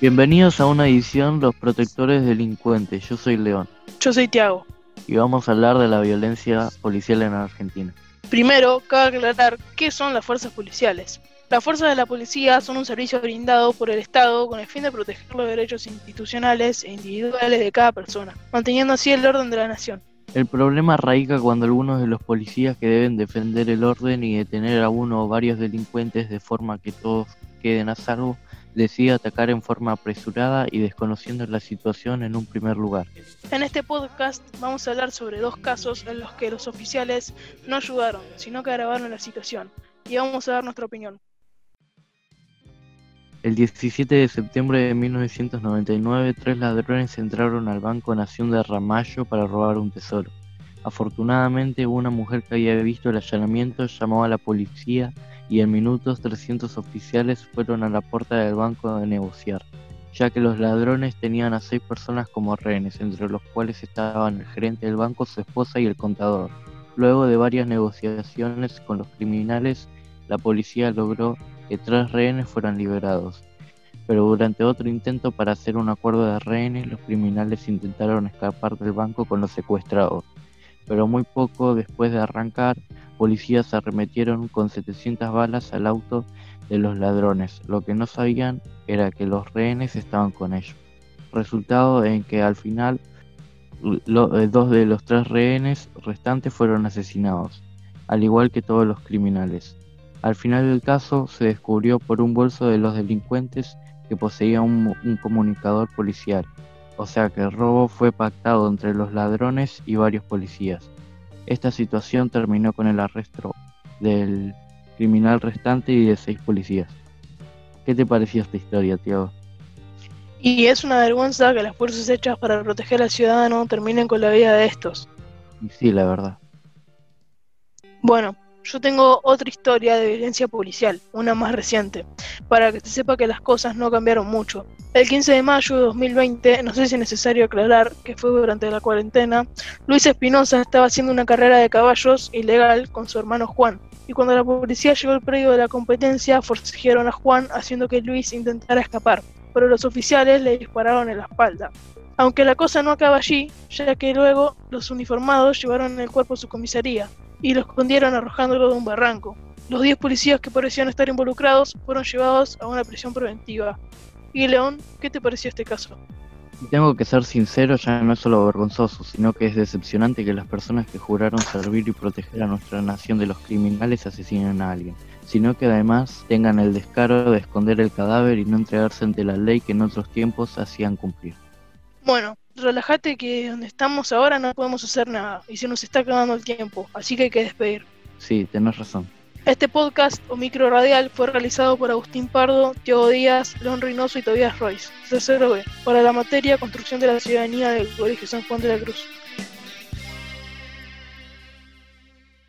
Bienvenidos a una edición Los Protectores Delincuentes. Yo soy León Yo soy Tiago. y vamos a hablar de la violencia policial en Argentina. Primero, cabe aclarar qué son las fuerzas policiales. Las fuerzas de la policía son un servicio brindado por el Estado con el fin de proteger los derechos institucionales e individuales de cada persona, manteniendo así el orden de la nación. El problema radica cuando algunos de los policías que deben defender el orden y detener a uno o varios delincuentes de forma que todos queden a salvo, decide atacar en forma apresurada y desconociendo la situación en un primer lugar. En este podcast vamos a hablar sobre dos casos en los que los oficiales no ayudaron, sino que agravaron la situación, y vamos a dar nuestra opinión. El 17 de septiembre de 1999, tres ladrones entraron al Banco Nación de Ramallo para robar un tesoro. Afortunadamente, una mujer que había visto el allanamiento llamó a la policía y en minutos 300 oficiales fueron a la puerta del banco a negociar, ya que los ladrones tenían a seis personas como rehenes, entre los cuales estaban el gerente del banco, su esposa y el contador. Luego de varias negociaciones con los criminales, la policía logró que tres rehenes fueran liberados. Pero durante otro intento para hacer un acuerdo de rehenes, los criminales intentaron escapar del banco con los secuestrados. Pero muy poco después de arrancar, policías arremetieron con 700 balas al auto de los ladrones. Lo que no sabían era que los rehenes estaban con ellos. Resultado en que al final eh, dos de los tres rehenes restantes fueron asesinados, al igual que todos los criminales. Al final del caso se descubrió por un bolso de los delincuentes que poseía un comunicador policial, o sea que el robo fue pactado entre los ladrones y varios policías. Esta situación terminó con el arresto del criminal restante y de seis policías. ¿Qué te pareció esta historia, Tiago? Y es una vergüenza que las fuerzas hechas para proteger al ciudadano terminen con la vida de estos. Y sí, la verdad. Bueno, yo tengo otra historia de violencia policial, una más reciente, para que se sepa que las cosas no cambiaron mucho. El 15 de mayo de 2020, no sé si es necesario aclarar que fue durante la cuarentena, Luis Espinosa estaba haciendo una carrera de caballos ilegal con su hermano Juan. Y cuando la policía llegó al predio de la competencia, forcejearon a Juan haciendo que Luis intentara escapar, pero los oficiales le dispararon en la espalda. Aunque la cosa no acaba allí, ya que luego los uniformados llevaron el cuerpo a su comisaría, y lo escondieron arrojándolo de un barranco. Los 10 policías que parecían estar involucrados fueron llevados a una prisión preventiva. Y León, ¿qué te pareció este caso? Tengo que ser sincero, ya no es solo vergonzoso, sino que es decepcionante que las personas que juraron servir y proteger a nuestra nación de los criminales asesinen a alguien, sino que además tengan el descaro de esconder el cadáver y no entregarse ante la ley que en otros tiempos hacían cumplir. Bueno, relájate que donde estamos ahora no podemos hacer nada y se nos está acabando el tiempo, así que hay que despedir. Sí, tenés razón. Este podcast o micro radial fue realizado por Agustín Pardo, Tiago Díaz, León Reynoso y Tobias Royce, tercero B, para la materia Construcción de la Ciudadanía del Colegio San Juan de la Cruz.